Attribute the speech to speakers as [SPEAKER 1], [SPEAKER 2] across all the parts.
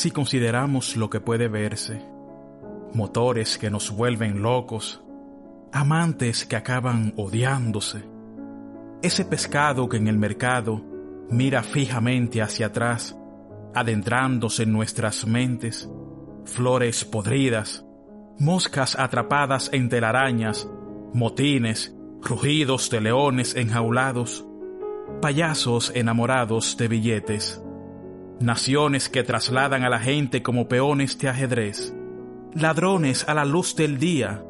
[SPEAKER 1] Si consideramos lo que puede verse, motores que nos vuelven locos, amantes que acaban odiándose, ese pescado que en el mercado mira fijamente hacia atrás, adentrándose en nuestras mentes, flores podridas, moscas atrapadas en telarañas, motines, rugidos de leones enjaulados, payasos enamorados de billetes, naciones que trasladan a la gente como peones de ajedrez, ladrones a la luz del día,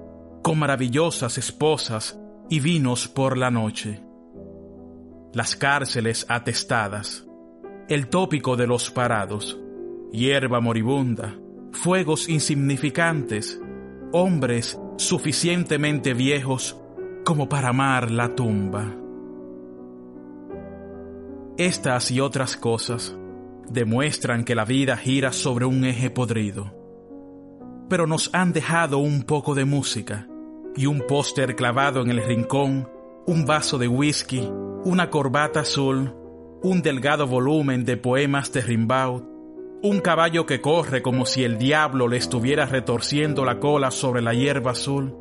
[SPEAKER 1] con maravillosas esposas y vinos por la noche. Las cárceles atestadas, el tópico de los parados, hierba moribunda, fuegos insignificantes, hombres suficientemente viejos como para amar la tumba. Estas y otras cosas demuestran que la vida gira sobre un eje podrido. Pero nos han dejado un poco de música y un póster clavado en el rincón, un vaso de whisky, una corbata azul, un delgado volumen de poemas de Rimbaud, un caballo que corre como si el diablo le estuviera retorciendo la cola sobre la hierba azul,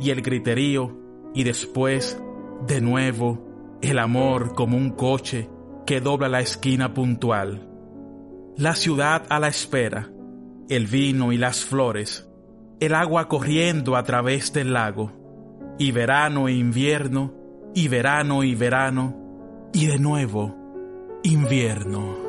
[SPEAKER 1] y el griterío, y después, de nuevo, el amor como un coche que dobla la esquina puntual la ciudad a la espera, el vino y las flores, el agua corriendo a través del lago, y verano e invierno, y verano y verano, y de nuevo invierno.